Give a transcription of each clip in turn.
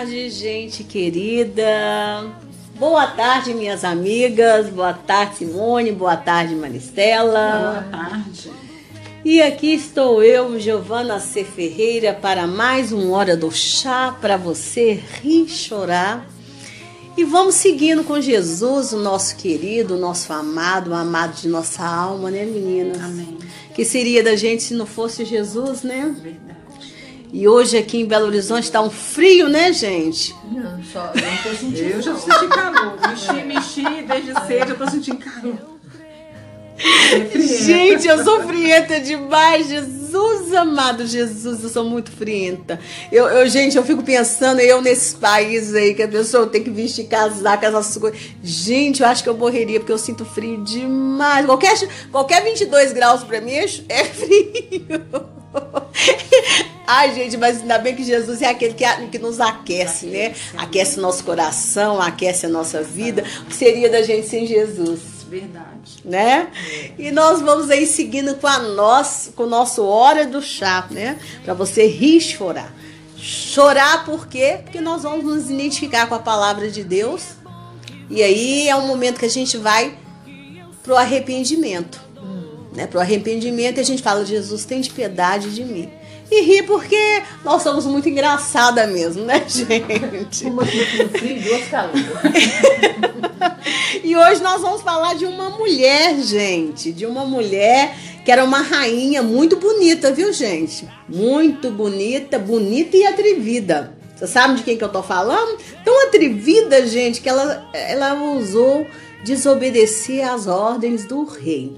tarde, gente querida. Boa tarde, minhas amigas. Boa tarde, Simone. Boa tarde, Maristela. Boa tarde. E aqui estou eu, Giovana C. Ferreira, para mais um Hora do Chá para você rir e chorar. E vamos seguindo com Jesus, o nosso querido, o nosso amado, o amado de nossa alma, né, meninas? Amém. Que seria da gente se não fosse Jesus, né? Verdade. E hoje aqui em Belo Horizonte está um frio, né, gente? Não, só eu não tô sentindo. Eu já senti calor. Mexi, mexi, desde cedo eu tô sentindo calor. É. Gente, eu sou frienta demais. Jesus amado, Jesus, eu sou muito frienta. Eu, eu, gente, eu fico pensando, eu nesses países aí, que a pessoa tem que vestir casaco, essas coisas. Gente, eu acho que eu morreria, porque eu sinto frio demais. Qualquer, qualquer 22 graus pra mim é é frio. Ai, gente, mas ainda bem que Jesus é aquele que, que nos aquece, né? Aquece nosso coração, aquece a nossa vida. O que seria da gente sem Jesus? Verdade. né? E nós vamos aí seguindo com a nossa, com o nosso hora do chá, né? Para você rir e chorar. Chorar por quê? Porque nós vamos nos identificar com a palavra de Deus. E aí é um momento que a gente vai pro arrependimento, né? Pro arrependimento e a gente fala: Jesus, tem de piedade de mim. E rir porque nós somos muito engraçada mesmo, né, gente? Uma frio e duas calor. E hoje nós vamos falar de uma mulher, gente. De uma mulher que era uma rainha muito bonita, viu, gente? Muito bonita, bonita e atrevida. Você sabe de quem que eu tô falando? Tão atrevida, gente, que ela, ela usou desobedecer às ordens do rei.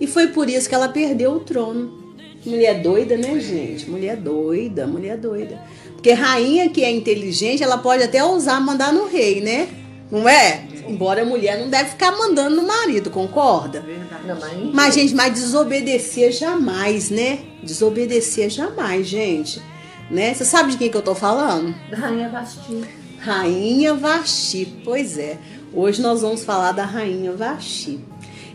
E foi por isso que ela perdeu o trono. Mulher doida, né, gente? Mulher doida, mulher doida. Porque rainha que é inteligente, ela pode até ousar mandar no rei, né? Não é? Embora a mulher não deve ficar mandando no marido, concorda? Não, mas, Mas, gente, mas desobedecer jamais, né? Desobedecer jamais, gente. Né? Você sabe de quem que eu tô falando? da Rainha Basti. Rainha Vasti. Pois é. Hoje nós vamos falar da Rainha Vasti.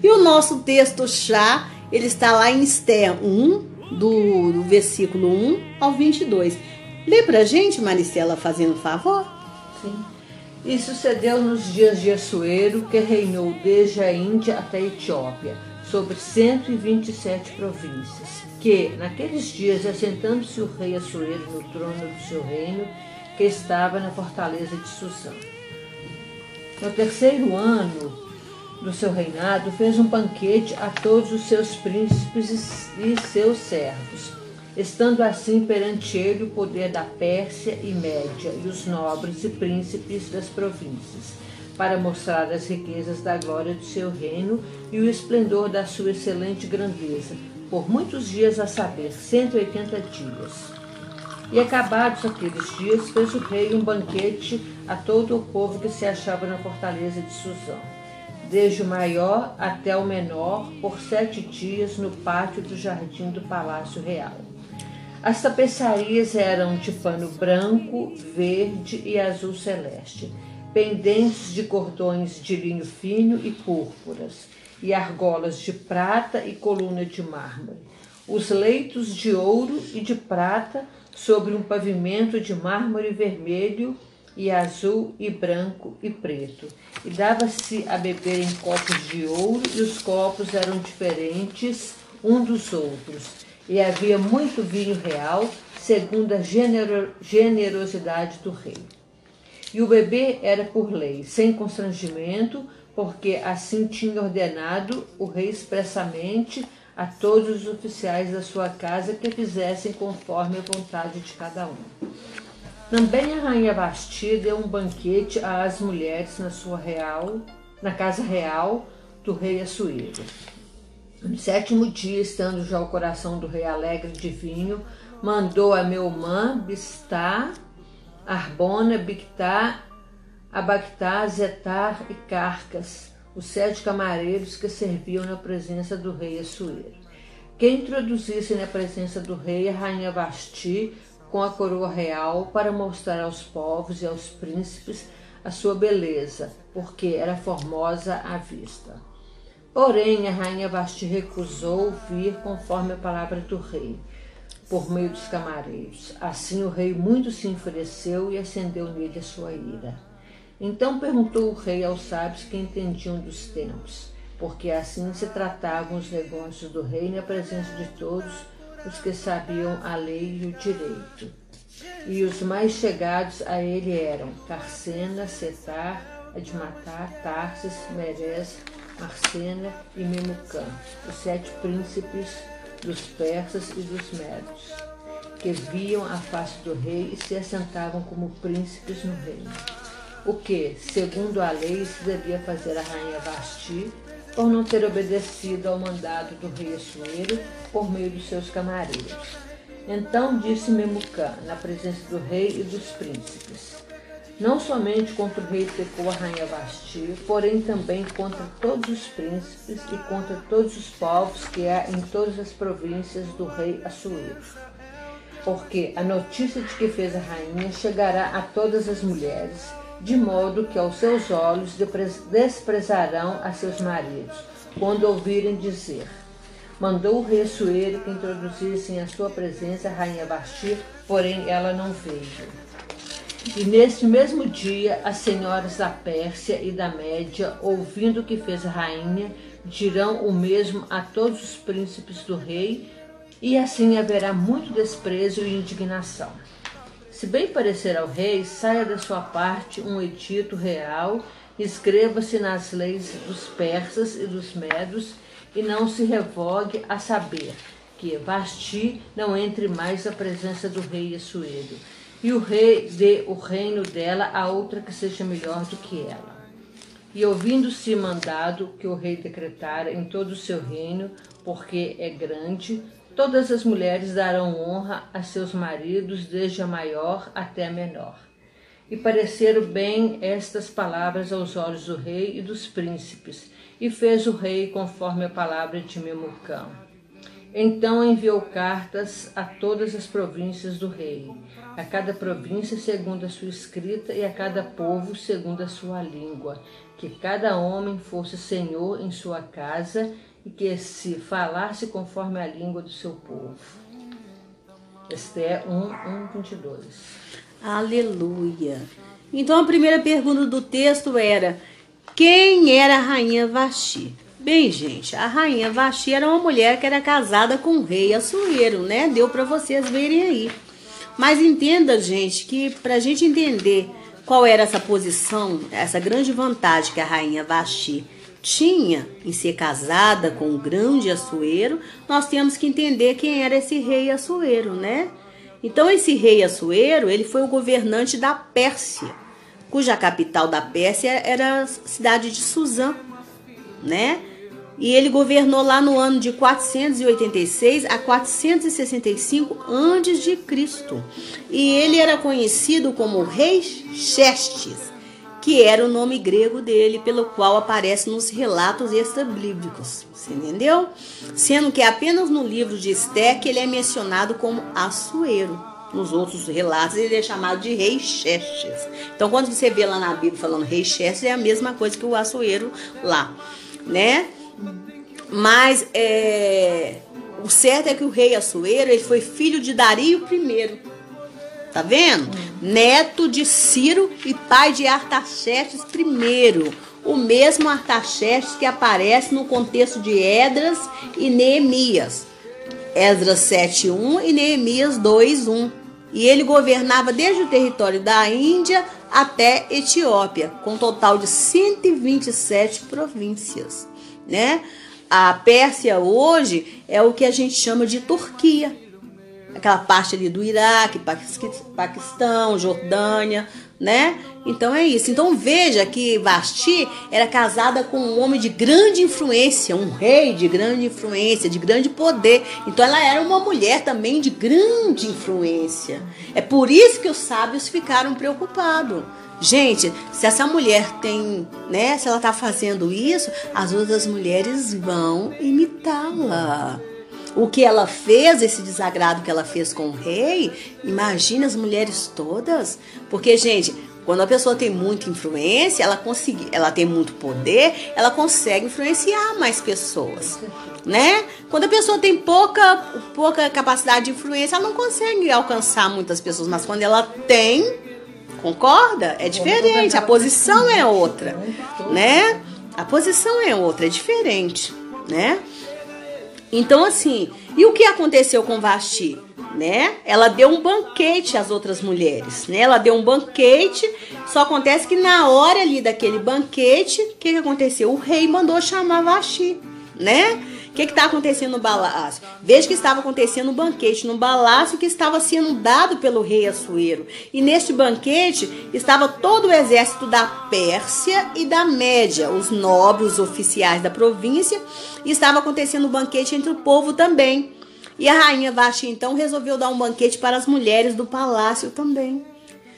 E o nosso texto chá, ele está lá em Esther 1, do, do versículo 1 ao 22. Lê pra gente, Maricela, fazendo favor. Sim. E sucedeu nos dias de Assuero, que reinou desde a Índia até a Etiópia, sobre 127 províncias, que, naqueles dias, assentando-se o rei Assuero no trono do seu reino, que estava na fortaleza de Susã. No terceiro ano do seu reinado, fez um banquete a todos os seus príncipes e seus servos, estando assim perante ele o poder da Pérsia e Média e os nobres e príncipes das províncias, para mostrar as riquezas da glória do seu reino e o esplendor da sua excelente grandeza, por muitos dias, a saber, 180 dias. E acabados aqueles dias, fez o rei um banquete a todo o povo que se achava na fortaleza de Susã, desde o maior até o menor, por sete dias no pátio do jardim do palácio real. As tapeçarias eram de pano branco, verde e azul celeste, pendentes de cordões de linho fino e púrpuras, e argolas de prata e coluna de mármore. Os leitos de ouro e de prata sobre um pavimento de mármore vermelho e azul e branco e preto. E dava-se a beber em copos de ouro, e os copos eram diferentes um dos outros. E havia muito vinho real, segundo a genero- generosidade do rei. E o bebê era por lei, sem constrangimento, porque assim tinha ordenado o rei expressamente a todos os oficiais da sua casa que fizessem conforme a vontade de cada um. Também a rainha Basti deu um banquete às mulheres na sua real, na casa real do rei Assuero. No sétimo dia, estando já o coração do rei alegre de vinho, mandou a Meumã, Bistá, Arbona, Bictá, Abactá, Zetar e Carcas, os sete camareiros que serviam na presença do rei Assuero. Que introduzisse na presença do rei a rainha Basti com a coroa real para mostrar aos povos e aos príncipes a sua beleza, porque era formosa à vista. Porém, a rainha Basti recusou vir conforme a palavra do rei. por meio dos camareiros. Assim o rei muito se enfureceu e acendeu nele a sua ira. Então perguntou o rei aos sábios que entendiam dos tempos, porque assim se tratavam os negócios do rei na presença de todos os que sabiam a lei e o direito. E os mais chegados a ele eram Carcena, Setar, Admatar, Tarsis, Meres, Marcena e Memucã, os sete príncipes dos persas e dos medos, que viam a face do rei e se assentavam como príncipes no reino. O que, segundo a lei, se devia fazer a rainha Vasti, por não ter obedecido ao mandado do rei Assuero por meio dos seus camareiros. Então disse Memucã, na presença do rei e dos príncipes, não somente contra o rei pecou a rainha Vasti, porém também contra todos os príncipes e contra todos os povos que há em todas as províncias do rei Assuero. Porque a notícia de que fez a rainha chegará a todas as mulheres, de modo que aos seus olhos desprezarão a seus maridos, quando ouvirem dizer. Mandou o rei Assuero que introduzissem à sua presença a rainha Vasti, porém ela não veio. E neste mesmo dia, as senhoras da Pérsia e da Média, ouvindo o que fez a rainha, dirão o mesmo a todos os príncipes do rei, e assim haverá muito desprezo e indignação. Se bem parecer ao rei, saia da sua parte um edito real, escreva-se nas leis dos persas e dos medos, e não se revogue a saber que Vasti não entre mais à presença do rei Assuero e o rei dê o reino dela a outra que seja melhor do que ela. E ouvindo-se mandado que o rei decretara em todo o seu reino, porque é grande, todas as mulheres darão honra a seus maridos, desde a maior até a menor. E pareceram bem estas palavras aos olhos do rei e dos príncipes, e fez o rei conforme a palavra de Memucão. Então enviou cartas a todas as províncias do rei, a cada província segundo a sua escrita e a cada povo segundo a sua língua, que cada homem fosse senhor em sua casa e que se falasse conforme a língua do seu povo. Esté 1, 1, 22. Aleluia. Então a primeira pergunta do texto era: quem era a rainha Vaxi? Bem, gente, a rainha Vasti era uma mulher que era casada com o rei Assuero, né? Deu para vocês verem aí. Mas entenda, gente, que para a gente entender qual era essa posição, essa grande vantagem que a rainha Vasti tinha em ser casada com o grande Assuero, nós temos que entender quem era esse rei Assuero, né? Então esse rei Assuero, ele foi o governante da Pérsia, cuja capital da Pérsia era a cidade de Suzã, né? e ele governou lá no ano de 486 a 465 antes de Cristo. E ele era conhecido como Rei Xerxes, que era o nome grego dele, pelo qual aparece nos relatos extra-bíblicos. Você entendeu? Sendo que apenas no livro de Esté que ele é mencionado como Assuero. Nos outros relatos ele é chamado de rei Xerxes. Então quando você vê lá na Bíblia falando rei Xerxes é a mesma coisa que o Assuero lá, né? Mas é, o certo é que o rei Assuero ele foi filho de Dario I. Tá vendo? Neto de Ciro e pai de Artaxerxes I. O mesmo Artaxerxes que aparece no contexto de Edras e Neemias. Esdras 7.1 e Neemias 2.1. E ele governava desde o território da Índia até Etiópia, com um total de 127 províncias né? A Pérsia hoje é o que a gente chama de Turquia. Aquela parte ali do Iraque, Paquistão, Jordânia, né? Então é isso. Então veja que Vasti era casada com um homem de grande influência, um rei de grande influência, de grande poder. Então ela era uma mulher também de grande influência. É por isso que os sábios ficaram preocupados. Gente, se essa mulher tem, né, se ela tá fazendo isso, as outras mulheres vão imitá-la. O que ela fez, esse desagrado que ela fez com o rei, imagina as mulheres todas. Porque, gente, quando a pessoa tem muita influência, ela consegue, ela tem muito poder, ela consegue influenciar mais pessoas. né? Quando a pessoa tem pouca, pouca capacidade de influência, ela não consegue alcançar muitas pessoas, mas quando ela tem, concorda? É diferente, a posição é outra, né? A posição é outra, é diferente, né? Então, assim, e o que aconteceu com Vasti? Né? Ela deu um banquete às outras mulheres, né? Ela deu um banquete, só acontece que na hora ali daquele banquete, o que, que aconteceu? O rei mandou chamar Vasti, né? O que está acontecendo no palácio? Veja que estava acontecendo um banquete no palácio que estava sendo dado pelo rei Assuero. E neste banquete estava todo o exército da Pérsia e da Média, os nobres, oficiais da província, e estava acontecendo um banquete entre o povo também. E a rainha Vashti então resolveu dar um banquete para as mulheres do palácio também.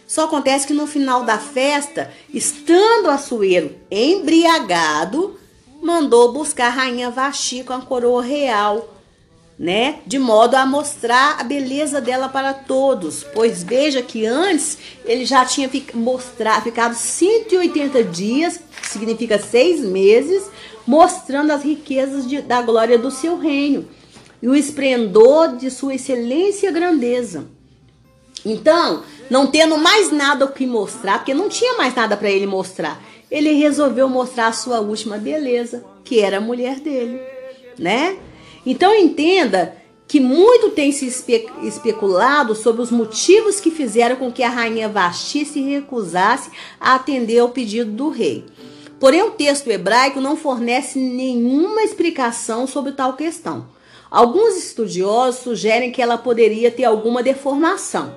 Só acontece que no final da festa, estando Assuero embriagado, mandou buscar a rainha Vasti com a coroa real, né? De modo a mostrar a beleza dela para todos. Pois veja que antes ele já tinha mostrar, ficado 180 dias, que significa seis meses, mostrando as riquezas de, da glória do seu reino e o esplendor de sua excelência e grandeza. Então, não tendo mais nada o que mostrar, porque não tinha mais nada para ele mostrar, ele resolveu mostrar a sua última beleza, que era a mulher dele, né? Então entenda que muito tem se espe especulado sobre os motivos que fizeram com que a rainha Vasti se recusasse a atender ao pedido do rei. Porém, o texto hebraico não fornece nenhuma explicação sobre tal questão. Alguns estudiosos sugerem que ela poderia ter alguma deformação.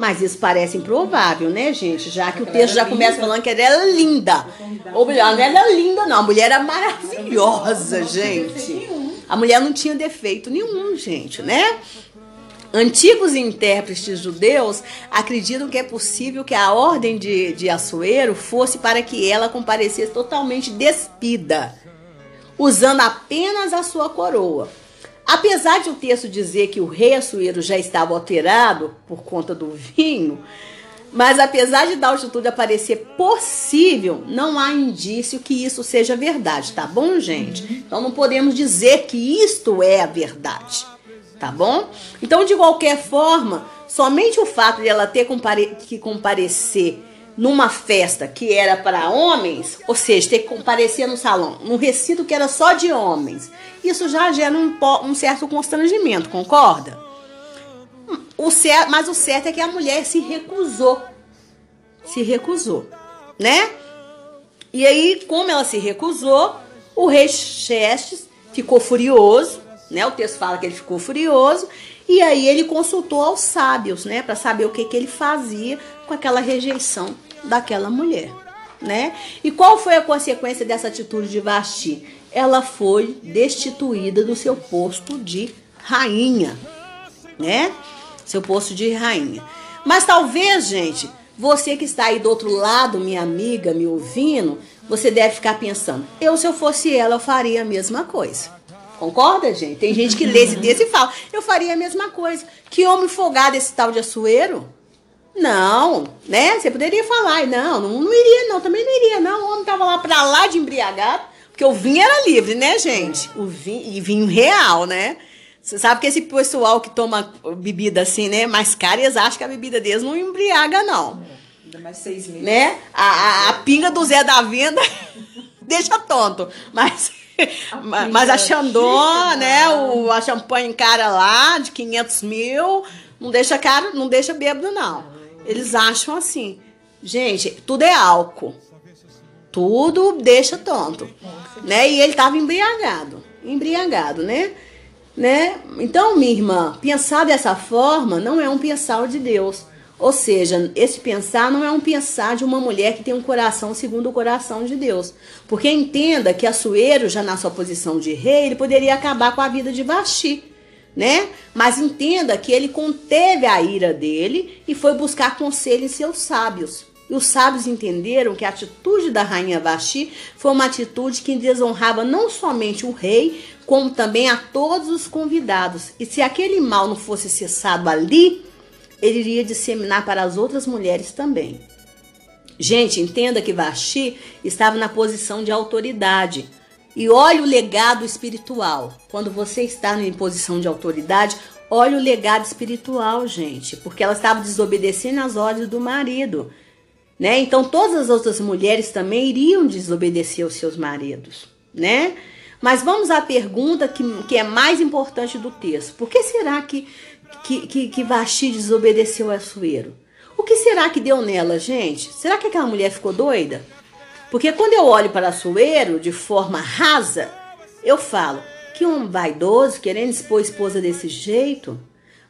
Mas isso parece improvável, né, gente? Já que o texto já começa falando que ela era linda. Ou melhor, não era linda, não. A mulher era maravilhosa, gente. A mulher não tinha defeito nenhum, gente, né? Antigos intérpretes judeus acreditam que é possível que a ordem de, de Assuero fosse para que ela comparecesse totalmente despida, usando apenas a sua coroa. Apesar de o texto dizer que o rei Assuero já estava alterado por conta do vinho, mas apesar de da altitude aparecer possível, não há indício que isso seja verdade, tá bom, gente? Então não podemos dizer que isto é a verdade, tá bom? Então, de qualquer forma, somente o fato de ela ter que comparecer numa festa que era para homens, ou seja, ter que comparecer no salão, num recinto que era só de homens, isso já gera um, um certo constrangimento, concorda? O certo, mas o certo é que a mulher se recusou. Se recusou, né? E aí, como ela se recusou, o rei Xerxes ficou furioso, né? O texto fala que ele ficou furioso, e aí ele consultou aos sábios, né, para saber o que, que ele fazia com aquela rejeição daquela mulher, né? E qual foi a consequência dessa atitude de Vasti? Ela foi destituída do seu posto de rainha, né? Seu posto de rainha. Mas talvez, gente, você que está aí do outro lado, minha amiga, me ouvindo, você deve ficar pensando: eu, se eu fosse ela, eu faria a mesma coisa. Concorda, gente? Tem gente que lê esse texto e fala: eu faria a mesma coisa. Que homem folgado esse tal de Açoeiro? Não, né? Você poderia falar, não, não, não iria, não, também não iria, não. O homem tava lá pra lá de embriagado, porque o vinho era livre, né, gente? O vinho, e vinho real, né? Você sabe que esse pessoal que toma bebida assim, né, mais cara, eles acham que a bebida deles não embriaga, não. Ainda mais seis meses. Né? A, a, a pinga do Zé da Venda deixa tonto, mas... A mas a Chandon, né, o, a champanhe cara lá, de 500 mil, não deixa caro, não deixa bêbado, não. Eles acham assim. Gente, tudo é álcool. Tudo deixa tonto. Né? E ele estava embriagado. Embriagado, né? né? Então, minha irmã, pensar dessa forma não é um pensar de Deus. Ou seja, esse pensar não é um pensar de uma mulher que tem um coração segundo o coração de Deus. Porque entenda que Assuero, já na sua posição de rei, ele poderia acabar com a vida de Vasti né? Mas entenda que ele conteve a ira dele e foi buscar conselho em seus sábios. E os sábios entenderam que a atitude da rainha Vasti foi uma atitude que desonrava não somente o rei, como também a todos os convidados. E se aquele mal não fosse cessado ali, ele iria disseminar para as outras mulheres também. Gente, entenda que Vasti estava na posição de autoridade E olha o legado espiritual. Quando você está em posição de autoridade, olha o legado espiritual, gente, porque ela estava desobedecendo às ordens do marido, né? Então todas as outras mulheres também iriam desobedecer aos seus maridos, né? Mas vamos à pergunta que, que é mais importante do texto. Por que será que, que, que, que desobedeceu a Suero? O que será que deu nela, gente? Será que aquela mulher ficou doida? Porque quando eu olho para Suero de forma rasa, eu falo que um vaidoso querendo expor a esposa desse jeito.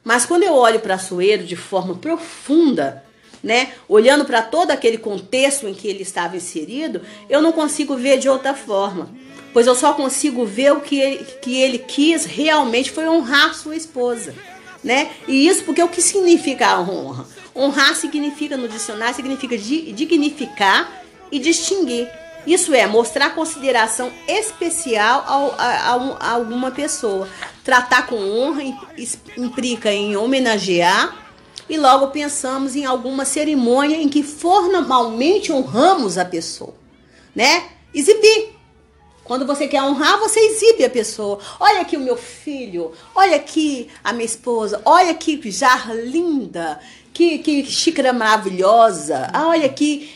Mas quando eu olho para Suero de forma profunda, né, olhando para todo aquele contexto em que ele estava inserido, eu não consigo ver de outra forma pois eu só consigo ver o que ele, que ele quis realmente foi honrar sua esposa. Né? E isso porque o que significa a honra? Honrar significa, no dicionário, significa dignificar e distinguir. Isso é mostrar consideração especial a, a, a, alguma pessoa. Tratar com honra implica em homenagear e logo pensamos em alguma cerimônia em que formalmente honramos a pessoa, né? Exibir quando você quer honrar, você exibe a pessoa. Olha aqui o meu filho, olha aqui a minha esposa, olha que jarra linda, que, que xícara maravilhosa. Ah, olha aqui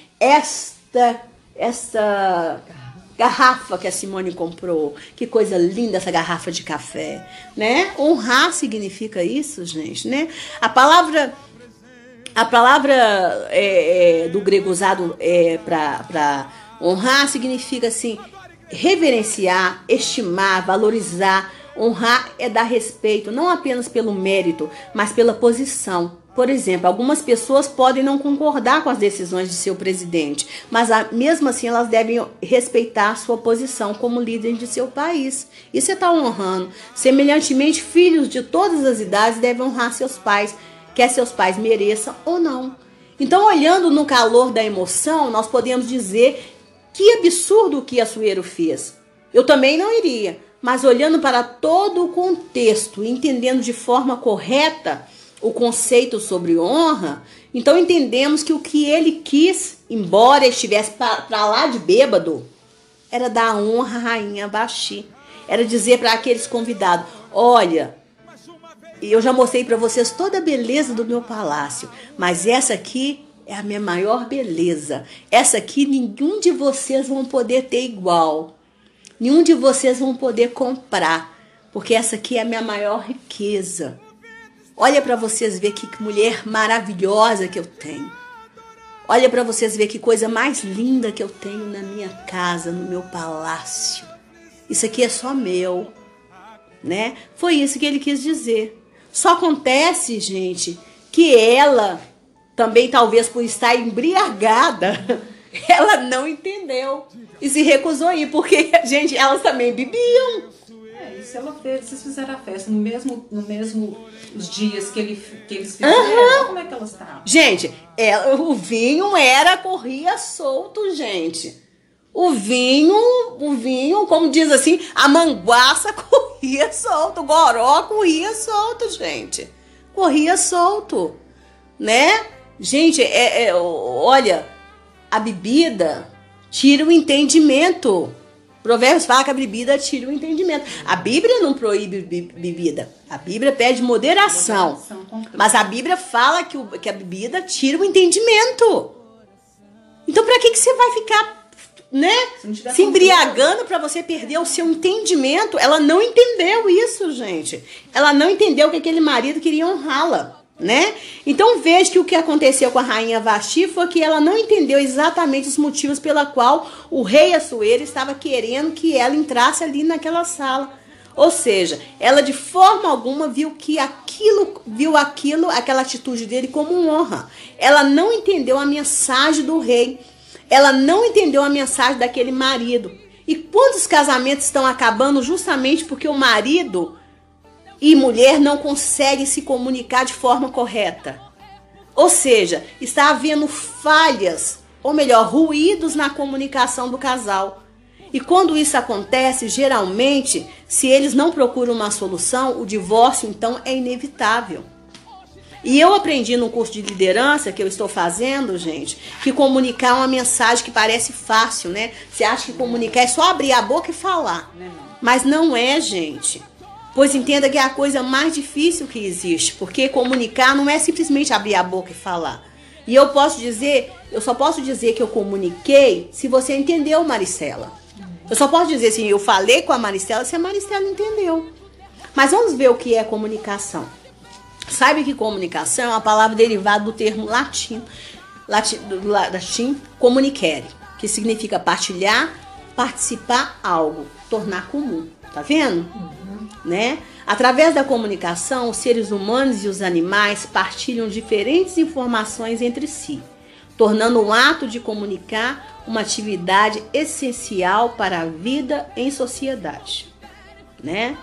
esta, garrafa que a Simone comprou. Que coisa linda essa garrafa de café, né? Honrar significa isso, gente, né? A palavra a palavra é, é, do grego usado é, para honrar significa assim reverenciar, estimar, valorizar, honrar é dar respeito não apenas pelo mérito, mas pela posição. Por exemplo, algumas pessoas podem não concordar com as decisões de seu presidente, mas mesmo assim elas devem respeitar sua posição como líder de seu país. Isso está honrando. Semelhantemente, filhos de todas as idades devem honrar seus pais, quer seus pais mereçam ou não. Então, olhando no calor da emoção, nós podemos dizer que absurdo o que a Sueiro fez. Eu também não iria, mas olhando para todo o contexto, entendendo de forma correta o conceito sobre honra, então entendemos que o que ele quis, embora estivesse para lá de bêbado, era dar honra à rainha Baxi. Era dizer para aqueles convidados: olha, eu já mostrei para vocês toda a beleza do meu palácio, mas essa aqui é a minha maior beleza. Essa aqui nenhum de vocês vão poder ter igual. Nenhum de vocês vão poder comprar, porque essa aqui é a minha maior riqueza. Olha para vocês ver que mulher maravilhosa que eu tenho. Olha para vocês ver que coisa mais linda que eu tenho na minha casa, no meu palácio. Isso aqui é só meu, né? Foi isso que ele quis dizer. Só acontece, gente, que ela também talvez por estar embriagada, ela não entendeu e se recusou a ir, porque, gente, elas também bebiam. É, se ela fez, vocês fizeram a festa no mesmo, no mesmo os dias que, ele, que eles fizeram, uhum. como é que elas estavam? Gente, ela, o vinho era, corria solto, gente. O vinho, o vinho, como diz assim, a manguaça corria solto, o goró corria solto, gente. Corria solto, né? Gente, é, é, olha, a bebida tira o entendimento. Provérbios fala que a bebida tira o entendimento. A Bíblia não proíbe bebida. A Bíblia pede moderação. mas a Bíblia fala que, o, que a bebida tira o entendimento. Então, para que, que você vai ficar né, se, se embriagando para você perder o seu entendimento? Ela não entendeu isso, gente. Ela não entendeu que aquele marido queria honrá-la né? Então veja que o que aconteceu com a rainha Vasti foi que ela não entendeu exatamente os motivos pela qual o rei Assuero estava querendo que ela entrasse ali naquela sala. Ou seja, ela de forma alguma viu que aquilo, viu aquilo, aquela atitude dele como honra. Ela não entendeu a mensagem do rei. Ela não entendeu a mensagem daquele marido. E quantos casamentos estão acabando justamente porque o marido e mulher não conseguem se comunicar de forma correta. Ou seja, está havendo falhas, ou melhor, ruídos na comunicação do casal. E quando isso acontece, geralmente, se eles não procuram uma solução, o divórcio então é inevitável. E eu aprendi no curso de liderança que eu estou fazendo, gente, que comunicar é uma mensagem que parece fácil, né? Você acha que comunicar é só abrir a boca e falar. Mas não é, gente. Pois entenda que é a coisa mais difícil que existe, porque comunicar não é simplesmente abrir a boca e falar. E eu posso dizer, eu só posso dizer que eu comuniquei se você entendeu, Maricela. Eu só posso dizer assim, eu falei com a Maricela se a Maricela entendeu. Mas vamos ver o que é comunicação. Sabe que comunicação é uma palavra derivada do termo latim, latim, do latim comunicare, que significa partilhar, participar algo, tornar comum. Tá vendo? Uhum. Né? Através da comunicação, os seres humanos e os animais partilham diferentes informações entre si, tornando o ato de comunicar uma atividade essencial para a vida em sociedade, né?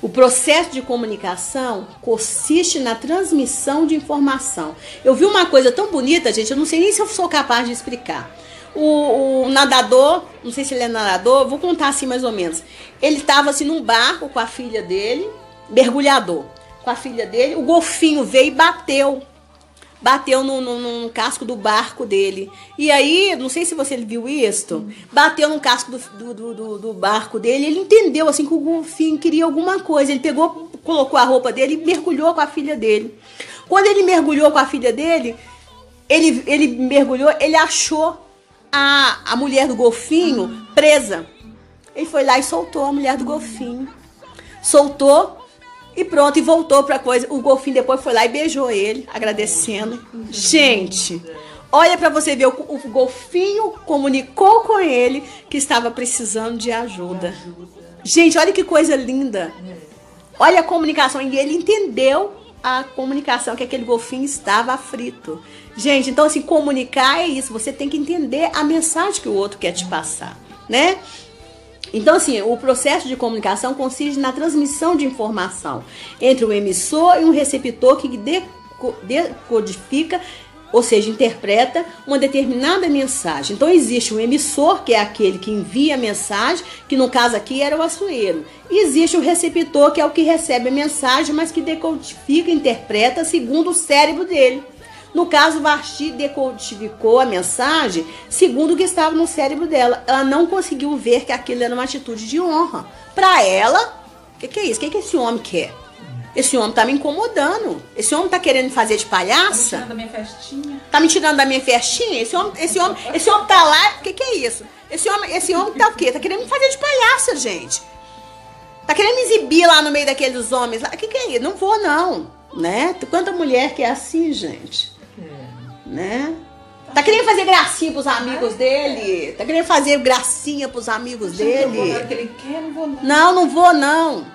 O processo de comunicação consiste na transmissão de informação. Eu vi uma coisa tão bonita, gente, eu não sei nem se eu sou capaz de explicar. O, o nadador, não sei se ele é nadador, vou contar assim mais ou menos. Ele estava assim num barco com a filha dele, mergulhador, com a filha dele. O golfinho veio e bateu bateu no, no, no, casco do barco dele. E aí, não sei se você viu isso, bateu no casco do, do, do, do barco dele. Ele entendeu assim que o golfinho queria alguma coisa. Ele pegou, colocou a roupa dele e mergulhou com a filha dele. Quando ele mergulhou com a filha dele, ele, ele mergulhou, ele achou a, a mulher do golfinho presa. Ele foi lá e soltou a mulher do golfinho. Soltou e pronto, e voltou pra coisa. O golfinho depois foi lá e beijou ele, agradecendo. Gente, olha para você ver, o, o, golfinho comunicou com ele que estava precisando de ajuda. Gente, olha que coisa linda. Olha a comunicação. E ele entendeu a comunicação que aquele golfinho estava aflito. Gente, então assim, comunicar é isso. Você tem que entender a mensagem que o outro quer te passar, né? Então, assim, o processo de comunicação consiste na transmissão de informação entre um emissor e um receptor que decodifica, ou seja, interpreta uma determinada mensagem. Então, existe um emissor, que é aquele que envia a mensagem, que no caso aqui era o açoeiro. E existe o receptor, que é o que recebe a mensagem, mas que decodifica, interpreta segundo o cérebro dele. No caso, Vasti decodificou a mensagem segundo o que estava no cérebro dela. Ela não conseguiu ver que aquilo era uma atitude de honra. Para ela, o que, que, é isso? O que, que esse homem quer? Esse homem tá me incomodando. Esse homem tá querendo fazer de palhaça. Tá me tirando da minha festinha. Tá me tirando da minha festinha? Esse homem, esse homem, esse homem tá lá. O que, que é isso? Esse homem, esse homem tá o quê? Tá querendo me fazer de palhaça, gente. Tá querendo me exibir lá no meio daqueles homens lá. O que, que é isso? Não vou, não. Né? Quanta mulher que é assim, gente né? Tá querendo fazer gracinha pros amigos dele? Tá querendo fazer gracinha pros amigos dele? Não, não vou não.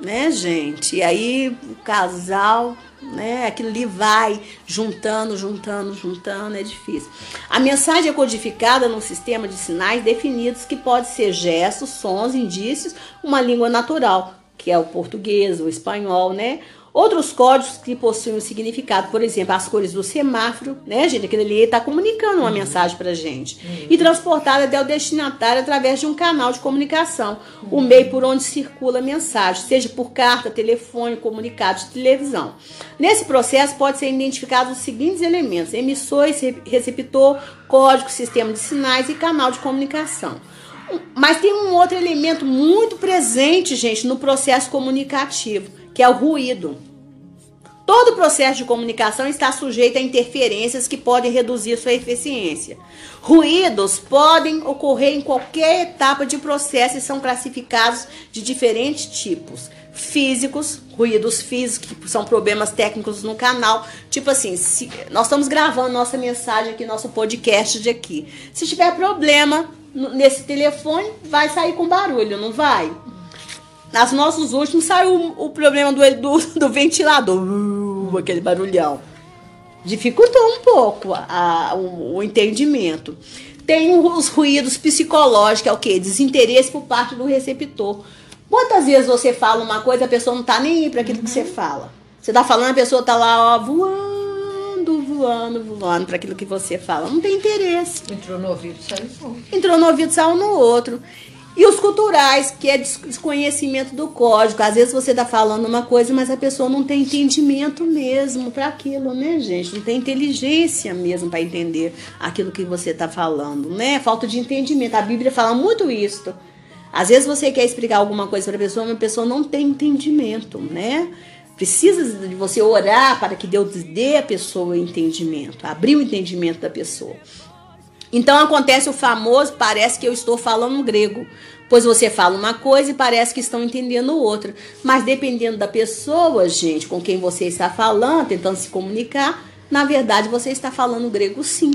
Né, gente? E aí o casal, né, aquilo ali vai juntando, juntando, juntando, é difícil. A mensagem é codificada num sistema de sinais definidos que pode ser gestos, sons, indícios, uma língua natural, que é o português, o espanhol, né? Outros códigos que possuem um significado, por exemplo, as cores do semáforo, né, gente? Aquele ali está comunicando uma uhum. mensagem para gente. Uhum. E transportada até o destinatário através de um canal de comunicação, uhum. o meio por onde circula a mensagem, seja por carta, telefone, comunicado de televisão. Nesse processo pode ser identificado os seguintes elementos: emissor, receptor, código, sistema de sinais e canal de comunicação. Mas tem um outro elemento muito presente, gente, no processo comunicativo que é o ruído. Todo processo de comunicação está sujeito a interferências que podem reduzir sua eficiência. Ruídos podem ocorrer em qualquer etapa de processo e são classificados de diferentes tipos. Físicos, ruídos físicos, que são problemas técnicos no canal. Tipo assim, se, nós estamos gravando nossa mensagem aqui, nosso podcast de aqui. Se tiver problema nesse telefone, vai sair com barulho, não vai? Nas nossos últimos saiu o, problema do, do, do ventilador, uh, aquele barulhão. Dificultou um pouco a, a o, o, entendimento. Tem os ruídos psicológicos, é o que? Desinteresse por parte do receptor. Quantas vezes você fala uma coisa a pessoa não tá nem aí para aquilo uhum. que você uhum. fala? Você tá falando, a pessoa tá lá, ó, voando, voando, voando para aquilo que você fala. Não tem interesse. Entrou no ouvido, saiu no outro. Entrou no ouvido, saiu no outro. E os culturais, que é desconhecimento do código. Às vezes você está falando uma coisa, mas a pessoa não tem entendimento mesmo para aquilo, né, gente? Não tem inteligência mesmo para entender aquilo que você está falando, né? Falta de entendimento. A Bíblia fala muito isso. Às vezes você quer explicar alguma coisa para a pessoa, mas a pessoa não tem entendimento, né? Precisa de você orar para que Deus dê a pessoa entendimento, abrir o entendimento da pessoa. Então acontece o famoso, parece que eu estou falando grego. Pois você fala uma coisa e parece que estão entendendo outra. Mas dependendo da pessoa, gente, com quem você está falando, tentando se comunicar, na verdade você está falando grego sim.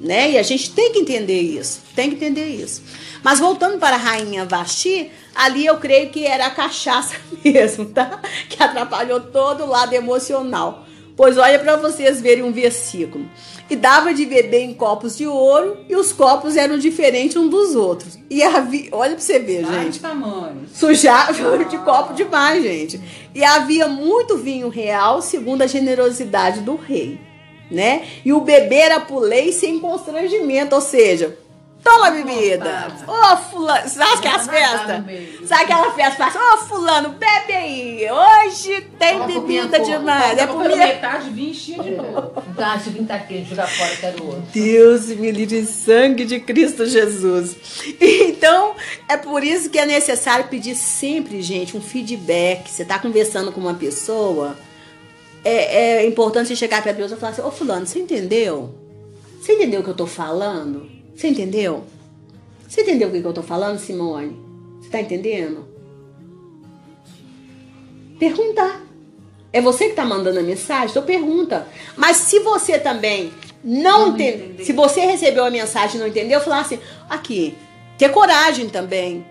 Né? E a gente tem que entender isso. Tem que entender isso. Mas voltando para a rainha Vasti, ali eu creio que era a cachaça mesmo, tá? Que atrapalhou todo o lado emocional. Pois olha para vocês verem um versículo e dava de beber em copos de ouro e os copos eram diferentes um dos outros. E havia, olha pra você ver, Vários gente. tamanhos. Sujava de copo demais, gente. E havia muito vinho real, segundo a generosidade do rei, né? E o beber era por lei sem constrangimento, ou seja, Toma bebida. Ô, oh, fulano. Sabe que é as festas? Sabe aquela festa? Ô, oh, fulano, bebe aí. Hoje tem bebida demais. É por metade, vinho enchia de novo. Tá, esse vinho tá quente, jogar fora, quero outro. Deus me livre sangue de Cristo Jesus. Então, é por isso que é necessário pedir sempre, gente, um feedback. Você tá conversando com uma pessoa, é, é importante você chegar perto da pessoa e falar assim, ô, fulano, você entendeu? Você entendeu o que eu tô falando? Você entendeu? Você entendeu o que eu tô falando, Simone? Você tá entendendo? Perguntar. É você que tá mandando a mensagem? Então pergunta. Mas se você também não, não entendeu, se você recebeu a mensagem e não entendeu, falar assim, aqui, ter coragem também.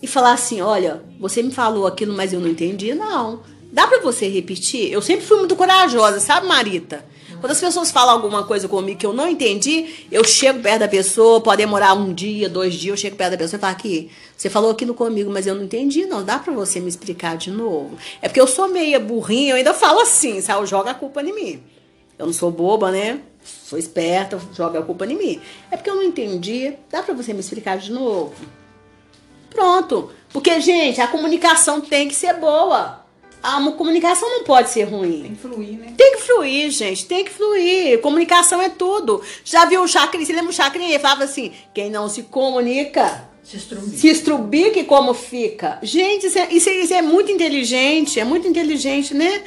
E falar assim, olha, você me falou aquilo, mas eu não entendi. Não. Dá para você repetir? Eu sempre fui muito corajosa, sabe, Marita? Quando as pessoas falam alguma coisa comigo que eu não entendi, eu chego perto da pessoa, pode demorar um dia, dois dias, eu chego perto da pessoa e falo aqui, você falou aquilo comigo, mas eu não entendi, não. Dá pra você me explicar de novo? É porque eu sou meia burrinha, eu ainda falo assim, sabe? Joga a culpa em mim. Eu não sou boba, né? Sou esperta, joga a culpa em mim. É porque eu não entendi. Dá pra você me explicar de novo? Pronto. Porque, gente, a comunicação tem que ser boa a comunicação não pode ser ruim. Tem que fluir, né? Tem que fluir, gente. Tem que fluir. Comunicação é tudo. Já viu o Chacrin? Você lembra o Chacrin? Ele falava assim: quem não se comunica. Se estrubique. Se estrubique como fica. Gente, isso é, isso, é, isso é muito inteligente. É muito inteligente, né?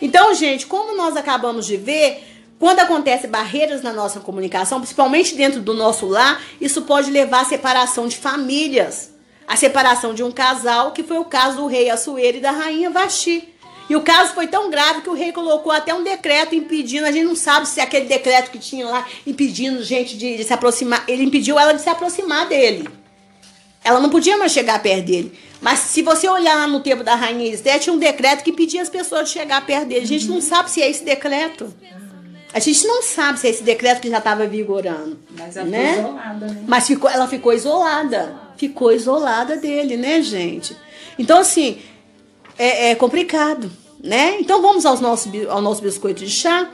Então, gente, como nós acabamos de ver, quando acontecem barreiras na nossa comunicação, principalmente dentro do nosso lar, isso pode levar à separação de famílias a separação de um casal, que foi o caso do rei Assuero e da rainha Vasti. E o caso foi tão grave que o rei colocou até um decreto impedindo, a gente não sabe se aquele decreto que tinha lá impedindo gente de, de se aproximar, ele impediu ela de se aproximar dele. Ela não podia mais chegar perto dele. Mas se você olhar lá no tempo da rainha Esther, tinha um decreto que pedia as pessoas de chegar perto dele. A gente não sabe se é esse decreto. A gente não sabe se é esse decreto que já estava vigorando. Mas ela né? ficou isolada, né? Mas ficou, ela ficou isolada. Ficou isolada dele, né, gente? Então, assim, é, é complicado, né? Então, vamos aos nossos, ao nosso biscoito de chá.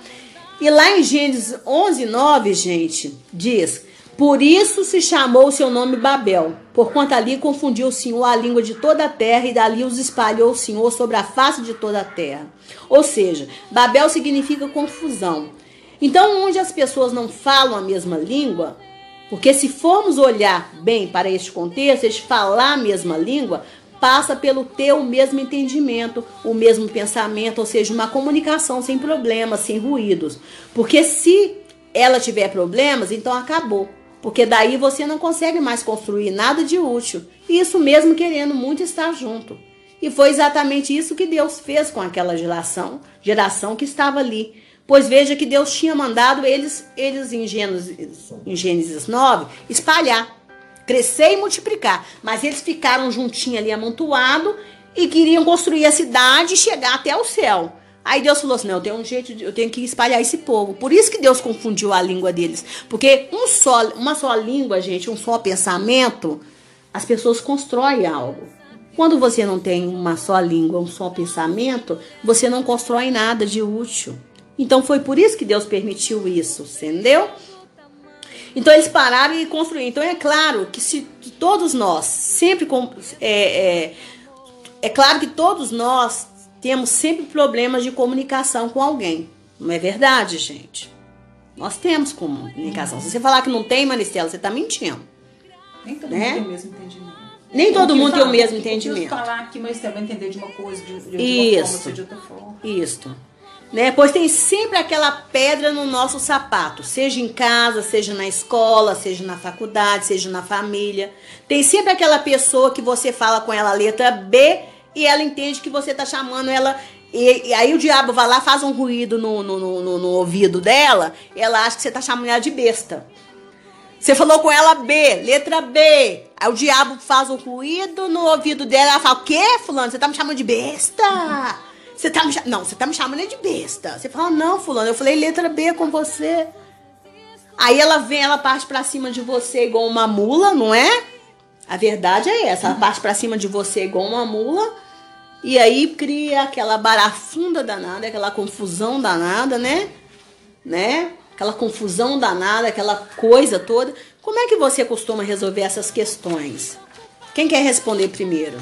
E lá em Gênesis 11, 9, gente, diz... Por isso se chamou o seu nome Babel, porquanto ali confundiu o Senhor a língua de toda a terra e dali os espalhou o Senhor sobre a face de toda a terra. Ou seja, Babel significa confusão. Então, onde as pessoas não falam a mesma língua, porque se formos olhar bem para este contexto, este falar a mesma língua passa pelo ter o mesmo entendimento, o mesmo pensamento, ou seja, uma comunicação sem problemas, sem ruídos. Porque se ela tiver problemas, então acabou. Porque daí você não consegue mais construir nada de útil. Isso mesmo querendo muito estar junto. E foi exatamente isso que Deus fez com aquela geração, geração que estava ali. Pois veja que Deus tinha mandado eles, eles em, Gênesis, em Gênesis 9, espalhar, crescer e multiplicar. Mas eles ficaram juntinhos ali amontoados e queriam construir a cidade e chegar até o céu. Aí Deus falou assim: não, eu tenho um jeito, eu tenho que espalhar esse povo. Por isso que Deus confundiu a língua deles. Porque um só, uma só língua, gente, um só pensamento, as pessoas constroem algo. Quando você não tem uma só língua, um só pensamento, você não constrói nada de útil. Então foi por isso que Deus permitiu isso, entendeu? Então eles pararam e construíram. Então é claro que se todos nós sempre. É, é, é claro que todos nós temos sempre problemas de comunicação com alguém. Não é verdade, gente? Nós temos comunicação. Se você falar que não tem, Maristela, você está mentindo. Nem todo Né? mundo tem o mesmo entendimento. Nem todo mundo tem o mesmo que entendimento. falar que Maristela vai entender de uma coisa de, de, de Isso. forma, você de outra forma. Isto. Né? Pois tem sempre aquela pedra no nosso sapato, seja em casa, seja na escola, seja na faculdade, seja na família. Tem sempre aquela pessoa que você fala com ela a letra B e ela entende que você tá chamando ela. E, e aí o diabo vai lá, faz um ruído no, no, no, no- ouvido dela, ela acha que você tá chamando ela de besta. Você falou com ela B, letra B. Aí o diabo faz um ruído no ouvido dela. Ela fala: O quê, Fulano? Você tá me chamando de besta? Você tá me. Não, você tá me chamando de besta. Você fala: Não, Fulano, eu falei letra B com você. Aí ela vem, ela parte pra cima de você igual uma mula, não é? A verdade é essa. Ela parte pra cima de você igual uma mula. E aí cria aquela barafunda danada, aquela confusão danada, né? né? Aquela confusão danada, aquela coisa toda. Como é que você costuma resolver essas questões? Quem quer responder primeiro?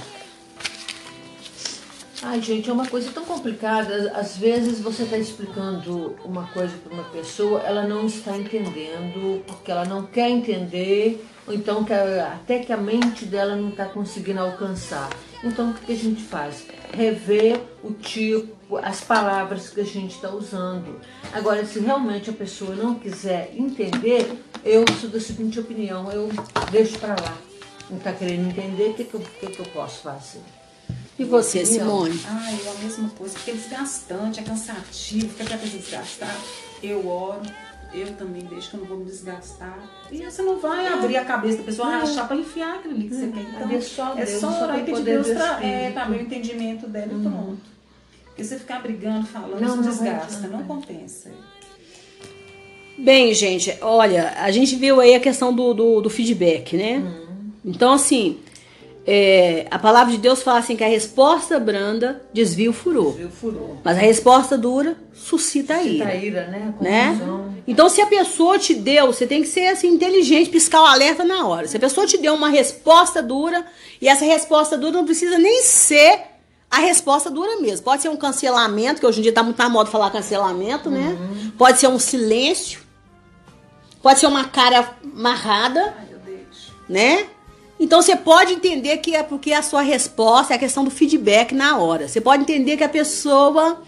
Ai, gente, é uma coisa tão complicada. Às vezes você está explicando uma coisa para uma pessoa, ela não está entendendo, porque ela não quer entender, ou então que a- até que a mente dela não está conseguindo alcançar. Então, o que a gente faz? Rever o tipo, as palavras que a gente está usando. Agora, se realmente a pessoa não quiser entender, eu sou da seguinte opinião, eu deixo para lá. Não está querendo entender, o que, que, que que eu posso fazer? E você, Simone? Ah, eu a mesma coisa, porque é desgastante, é cansativo, fica até coisa desgastar. Eu oro, eu também deixo que eu não vou me desgastar. E você não vai abrir a cabeça da pessoa, rachar pra enfiar aquilo ali que você quer. Então, é só é Deus, só só orar e pedir Deus pra é, abrir o entendimento dela e pronto. Porque você ficar brigando, falando, Não, não desgasta, vai não compensa. Bem, gente, olha, a gente viu aí a questão do, do, do feedback, né? Então, assim, é, a palavra de Deus fala assim que a resposta branda desvia o furor. Viu, furou. Mas a resposta dura suscita a ira. a ira, né? A né? Então, se a pessoa te deu, você tem que ser assim inteligente, piscar o alerta na hora. Se a pessoa te deu uma resposta dura, e essa resposta dura não precisa nem ser a resposta dura mesmo. Pode ser um cancelamento, que hoje em dia tá muito na moda falar cancelamento, né? Pode ser um silêncio. Pode ser uma cara amarrada, Ai, né? Então você pode entender que é porque a sua resposta é a questão do feedback na hora. Você pode entender que a pessoa.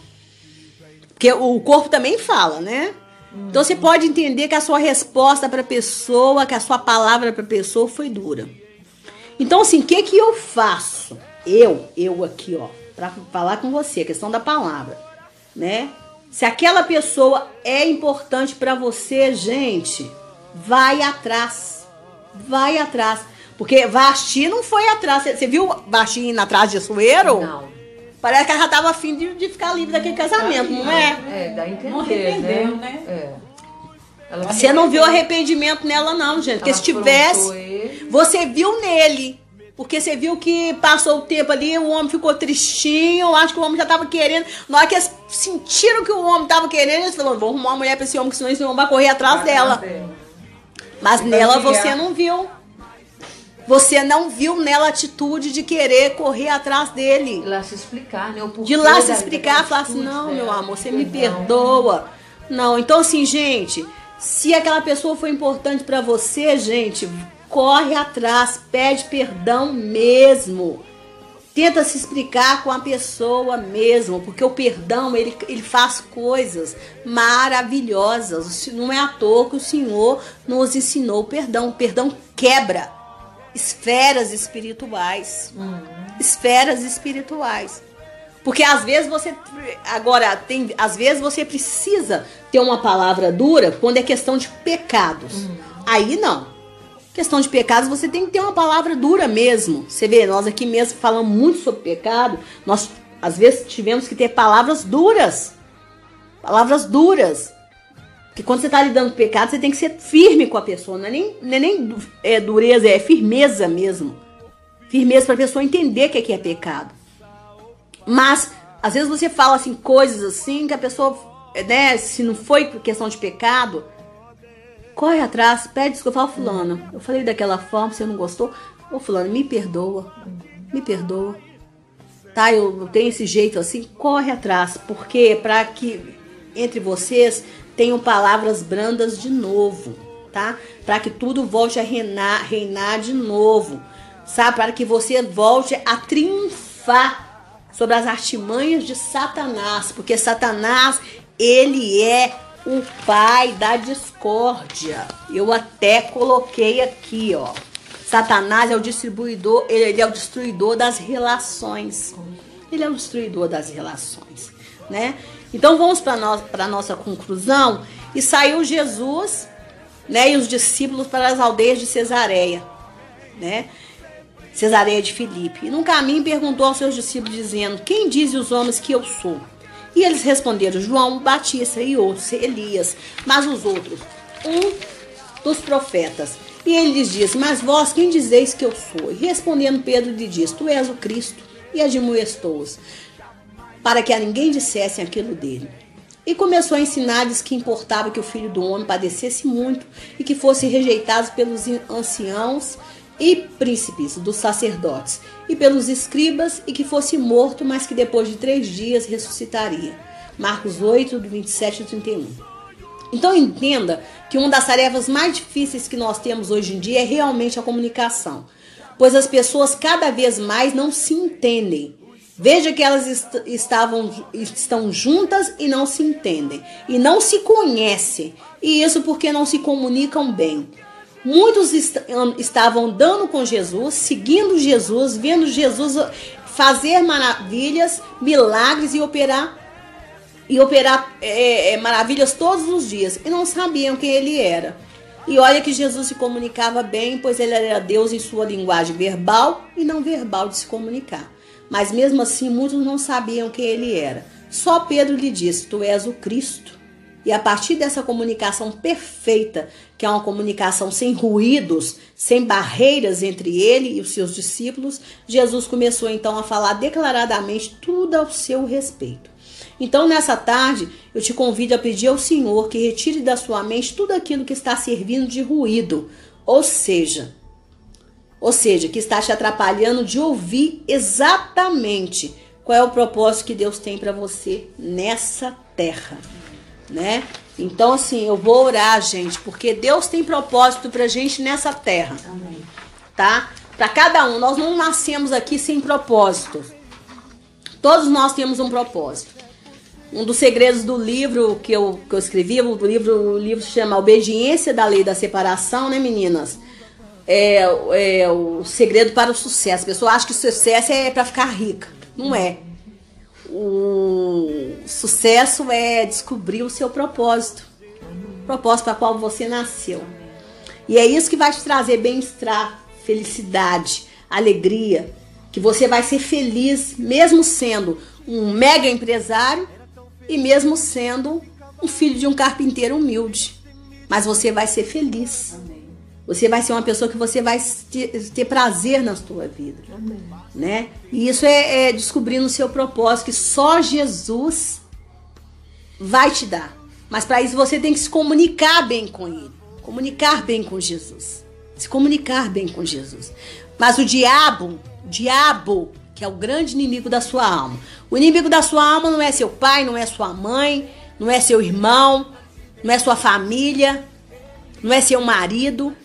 Porque o corpo também fala, né? Então você pode entender que a sua resposta para a pessoa, que a sua palavra para a pessoa foi dura. Então, assim, o que que eu faço? Eu, eu aqui, ó, para falar com você, a questão da palavra, né? Se aquela pessoa é importante para você, gente, vai atrás. Vai atrás. Porque Vasti não foi atrás. Você- viu Vasti indo atrás de Açoeiro? Não. Parece que ela já tava afim de, de ficar livre daquele casamento, não é? É, dá a entender, Não arrependeu, né? né? É. Ela Você não viu arrependimento nela, não, gente. Porque ela se tivesse, você viu nele. Porque você viu que passou o tempo ali, o homem ficou tristinho, eu acho que o homem já tava querendo. Na hora que eles sentiram que o homem tava querendo, eles falaram, vou arrumar uma mulher pra esse homem, que senão esse homem vai correr atrás dela. Mas Vai nela você não viu. Você não viu nela a atitude de querer correr atrás dele. De lá se explicar, né? De lá se explicar, falar assim, não, meu amor, você me perdoa. Não, então assim, gente, se aquela pessoa foi importante pra você, gente, corre atrás, pede perdão mesmo. Tenta se explicar com a pessoa mesmo, porque o perdão, ele, ele faz coisas maravilhosas. Não é à toa que o Senhor nos ensinou o perdão. O perdão quebra esferas espirituais. Esferas espirituais. Porque às vezes você. Agora, tem, às vezes você precisa ter uma palavra dura quando é questão de pecados. Aí não. Questão de pecados, você tem que ter uma palavra dura mesmo. Você vê, nós aqui mesmo falamos muito sobre pecado. Nós, às vezes, tivemos que ter palavras duras. Palavras duras. Porque quando você está lidando com pecado, você tem que ser firme com a pessoa. Não é nem, não é nem é, dureza, é firmeza mesmo. Firmeza para a pessoa entender o que é, pecado. Mas, às vezes você fala assim, coisas assim, que a pessoa, né, se não foi por questão de pecado, corre atrás, pede desculpa, fala, fulano, eu falei daquela forma, você não gostou, Ô fulano, me perdoa. Me perdoa. Tá, eu tenho esse jeito assim, corre atrás, porque para que entre vocês tenham palavras brandas de novo, tá? Para que tudo volte a reinar, reinar de novo, sabe? Para que você volte a triunfar sobre as artimanhas de Satanás, porque Satanás, ele é o pai da discórdia. Eu até coloquei aqui, ó. Satanás é o distribuidor, ele é o destruidor das relações. Ele é o destruidor das relações, né? Então vamos para nós para nossa conclusão e saiu Jesus, né, e os discípulos para as aldeias de Cesareia, né? Cesareia de Filipe. E no caminho perguntou aos seus discípulos dizendo: Quem dizem os homens que eu sou? E eles responderam: João Batista e outros, Elias, mas os outros, um dos profetas. E ele lhes disse: Mas vós quem dizeis que eu sou? E respondendo Pedro lhe disse: Tu és o Cristo. E admoestou-os, para que a ninguém dissessem aquilo dele. E começou a ensinar-lhes que importava que o filho do homem padecesse muito e que fosse rejeitado pelos anciãos e príncipes dos sacerdotes e pelos escribas e que fosse morto, mas que depois de três dias ressuscitaria. Marcos 8, do 27 e 31. Então entenda que uma das tarefas mais difíceis que nós temos hoje em dia é realmente a comunicação, pois as pessoas cada vez mais não se entendem. Veja que elas est estavam, estão juntas e não se entendem, e não se conhecem, e isso porque não se comunicam bem. Muitos est estavam andando com Jesus, seguindo Jesus, vendo Jesus fazer maravilhas, milagres e operar e operar é, é, maravilhas todos os dias e não sabiam quem ele era. E olha que Jesus se comunicava bem, pois ele era Deus em sua linguagem verbal e não verbal de se comunicar. Mas mesmo assim, muitos não sabiam quem ele era. Só Pedro lhe disse: Tu és o Cristo. E a partir dessa comunicação perfeita, que é uma comunicação sem ruídos, sem barreiras entre ele e os seus discípulos, Jesus começou então a falar declaradamente tudo ao seu respeito. Então, nessa tarde, eu te convido a pedir ao Senhor que retire da sua mente tudo aquilo que está servindo de ruído, ou seja, ou seja, que está te atrapalhando de ouvir exatamente qual é o propósito que Deus tem para você nessa terra, né? Então, assim, eu vou orar, gente, porque Deus tem propósito pra gente nessa terra. Amém. Tá? Para cada um, nós não nascemos aqui sem propósito. Todos nós temos um propósito um dos segredos do livro que eu, que eu escrevi, o livro, o livro se chama Obediência da Lei da Separação, né, meninas? É, é o segredo para o sucesso. A pessoa acha que o sucesso é para ficar rica. Não é. O sucesso é descobrir o seu propósito. O propósito para qual você nasceu. E é isso que vai te trazer bem-estar, felicidade, alegria. Que você vai ser feliz, mesmo sendo um mega empresário e mesmo sendo um filho de um carpinteiro humilde. Mas você vai ser feliz. Amém. Você vai ser uma pessoa que você vai ter, ter prazer na sua vida. Amém. Né? E isso é, é descobrindo o seu propósito, que só Jesus vai te dar. Mas para isso você tem que se comunicar bem com Ele. Comunicar bem com Jesus. Se comunicar bem com Jesus. Mas o diabo, o diabo, que é o grande inimigo da sua alma. O inimigo da sua alma não é seu pai, não é sua mãe, não é seu irmão, não é sua família, não é seu marido.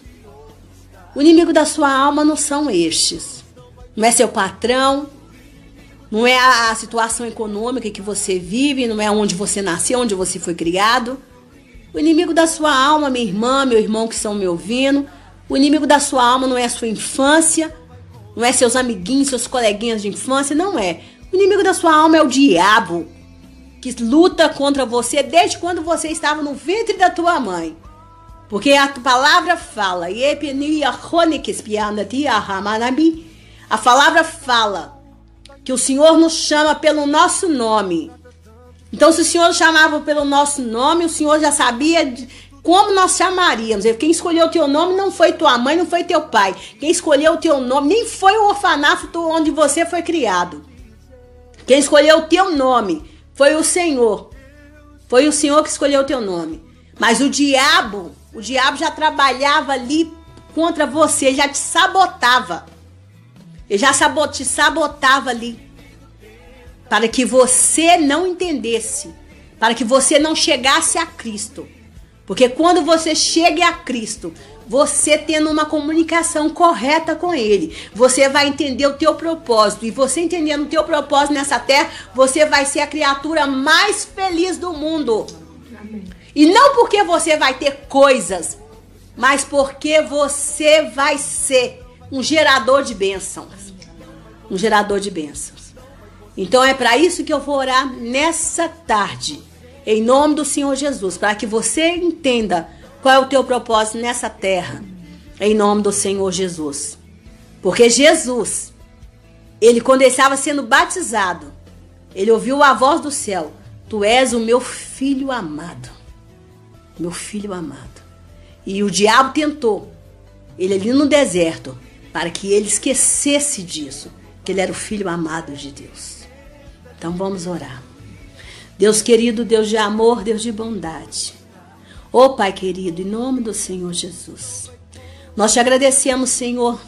O inimigo da sua alma não são estes. Não é seu patrão, não é a situação econômica que você vive, não é onde você nasceu, onde você foi criado. O inimigo da sua alma, minha irmã, meu irmão que estão me ouvindo, o inimigo da sua alma não é a sua infância, não é seus amiguinhos, seus coleguinhas de infância, não é. O inimigo da sua alma é o diabo, que luta contra você desde quando você estava no ventre da tua mãe. Porque a palavra fala, a palavra fala que o Senhor nos chama pelo nosso nome. Então, se o Senhor chamava pelo nosso nome, o Senhor já sabia como nós chamaríamos? Quem escolheu o teu nome não foi tua mãe, não foi teu pai. Quem escolheu o teu nome nem foi o orfanato onde você foi criado. Quem escolheu o teu nome foi o Senhor. Foi o Senhor que escolheu o teu nome. Mas o diabo, o diabo já trabalhava ali contra você, já te sabotava. Ele já te sabotava ali. Para que você não entendesse. Para que você não chegasse a Cristo. Porque quando você chega a Cristo, você tendo uma comunicação correta com ele, você vai entender o teu propósito. E você entendendo o teu propósito nessa terra, você vai ser a criatura mais feliz do mundo. E não porque você vai ter coisas, mas porque você vai ser um gerador de bênçãos. Um gerador de bênçãos. Então é para isso que eu vou orar nessa tarde, em nome do Senhor Jesus, para que você entenda qual é o teu propósito nessa terra? Em nome do Senhor Jesus. Porque Jesus, ele quando ele estava sendo batizado, ele ouviu a voz do céu: Tu és o meu filho amado. Meu filho amado. E o diabo tentou ele ali no deserto para que ele esquecesse disso, que ele era o filho amado de Deus. Então vamos orar. Deus querido, Deus de amor, Deus de bondade. Ô oh, Pai querido, em nome do Senhor Jesus, nós te agradecemos, Senhor,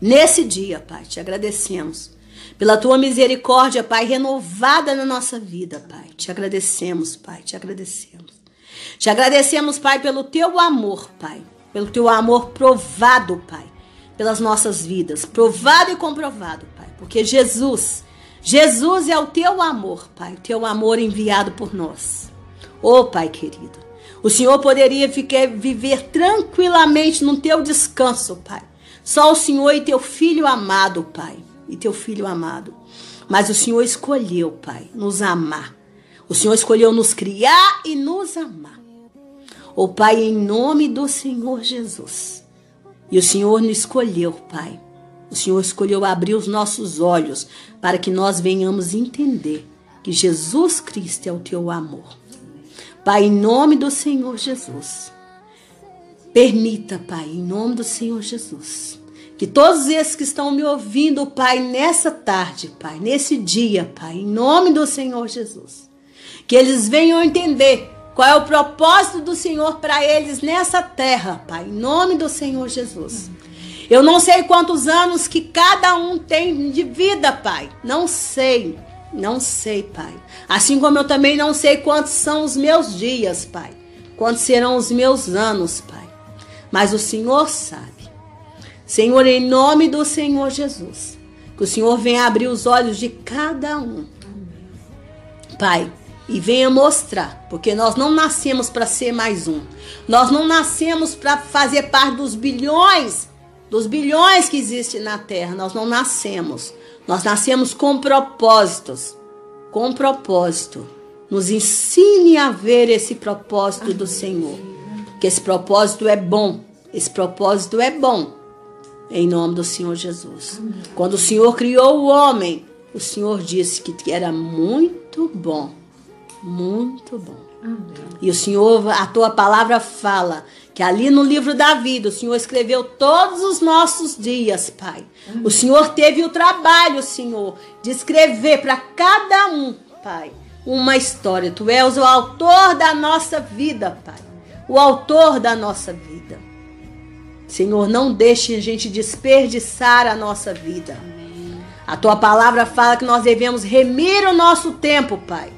nesse dia, Pai, te agradecemos pela tua misericórdia, Pai, renovada na nossa vida, Pai. Te agradecemos, Pai, te agradecemos. Te agradecemos, Pai, pelo teu amor, Pai, pelo teu amor provado, Pai, pelas nossas vidas, provado e comprovado, Pai, porque Jesus, Jesus é o teu amor, Pai, o teu amor enviado por nós. Ô oh, Pai querido, o Senhor poderia ficar, viver tranquilamente no teu descanso, Pai. Só o Senhor e teu filho amado, Pai. E teu filho amado. Mas o Senhor escolheu, Pai, nos amar. O Senhor escolheu nos criar e nos amar. O oh, Pai, em nome do Senhor Jesus. E o Senhor nos escolheu, Pai. O Senhor escolheu abrir os nossos olhos para que nós venhamos entender que Jesus Cristo é o teu amor. Pai, em nome do Senhor Jesus, permita, Pai, em nome do Senhor Jesus, que todos esses que estão me ouvindo, Pai, nessa tarde, Pai, nesse dia, Pai, em nome do Senhor Jesus, que eles venham entender qual é o propósito do Senhor para eles nessa terra, Pai, em nome do Senhor Jesus. Eu não sei quantos anos que cada um tem de vida, Pai, não sei. Não sei, Pai. Assim como eu também não sei quantos são os meus dias, Pai. Quantos serão os meus anos, Pai. Mas o Senhor sabe. Senhor, em nome do Senhor Jesus, que o Senhor venha abrir os olhos de cada um. Pai, e venha mostrar, porque nós não nascemos para ser mais um. Nós não nascemos para fazer parte dos bilhões, dos bilhões que existem na terra. Nós não nascemos. Nós nascemos com propósitos, com propósito. Nos ensine a ver esse propósito do Senhor. Que esse propósito é bom. Esse propósito é bom. Em nome do Senhor Jesus. Quando o Senhor criou o homem, o Senhor disse que era muito bom. Muito bom. E o Senhor, a tua palavra fala que ali no livro da vida o Senhor escreveu todos os nossos dias, Pai. O Senhor teve o trabalho, Senhor, de escrever para cada um, Pai, uma história. Tu és o autor da nossa vida, Pai. O autor da nossa vida. Senhor, não deixe a gente desperdiçar a nossa vida. A tua palavra fala que nós devemos remir o nosso tempo, Pai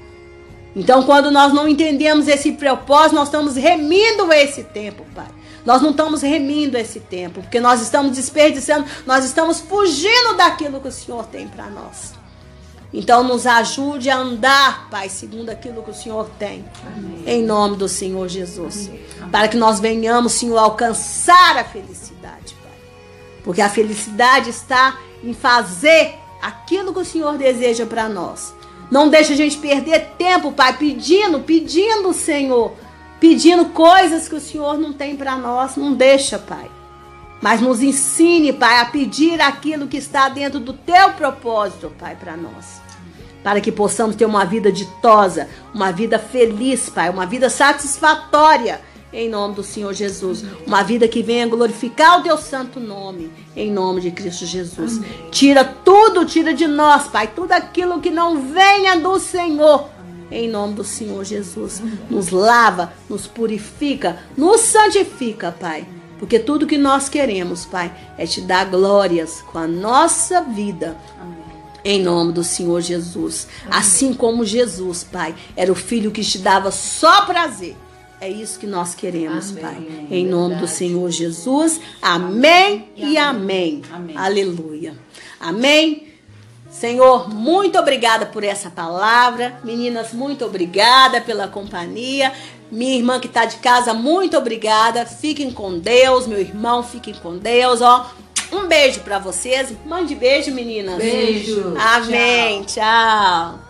então, quando nós não entendemos esse propósito, nós estamos remindo esse tempo, Pai. Nós não estamos remindo esse tempo, porque nós estamos desperdiçando, nós estamos fugindo daquilo que o Senhor tem para nós. Então, nos ajude a andar, Pai, segundo aquilo que o Senhor tem. Amém. Em nome do Senhor Jesus. Amém. Para que nós venhamos, Senhor, alcançar a felicidade, Pai. Porque a felicidade está em fazer aquilo que o Senhor deseja para nós. Não deixa a gente perder tempo, Pai, pedindo, pedindo, Senhor, pedindo coisas que o Senhor não tem para nós. Não deixa, Pai. Mas nos ensine, Pai, a pedir aquilo que está dentro do teu propósito, Pai, para nós. Para que possamos ter uma vida ditosa, uma vida feliz, Pai, uma vida satisfatória em nome do Senhor Jesus. Uma vida que venha glorificar o teu santo nome, em nome de Cristo Jesus. Amém. Tira tudo, tira de nós, Pai, tudo aquilo que não venha do Senhor. Em nome do Senhor Jesus. Nos lava, nos purifica, nos santifica, Pai. Porque tudo que nós queremos, Pai, é te dar glórias com a nossa vida. Amém. Em nome do Senhor Jesus. Assim como Jesus, Pai, era o filho que te dava só prazer. É isso que nós queremos, Amém. Pai. Em nome do Verdade. Senhor Jesus. Amém e amém. Amém. Aleluia. Amém. Senhor, muito obrigada por essa palavra. Meninas, muito obrigada pela companhia. Minha irmã que está de casa, muito obrigada. Fiquem com Deus, meu irmão, fiquem com Deus, ó. Um beijo para vocês. Mande beijo, meninas. Beijo. Amém. Tchau.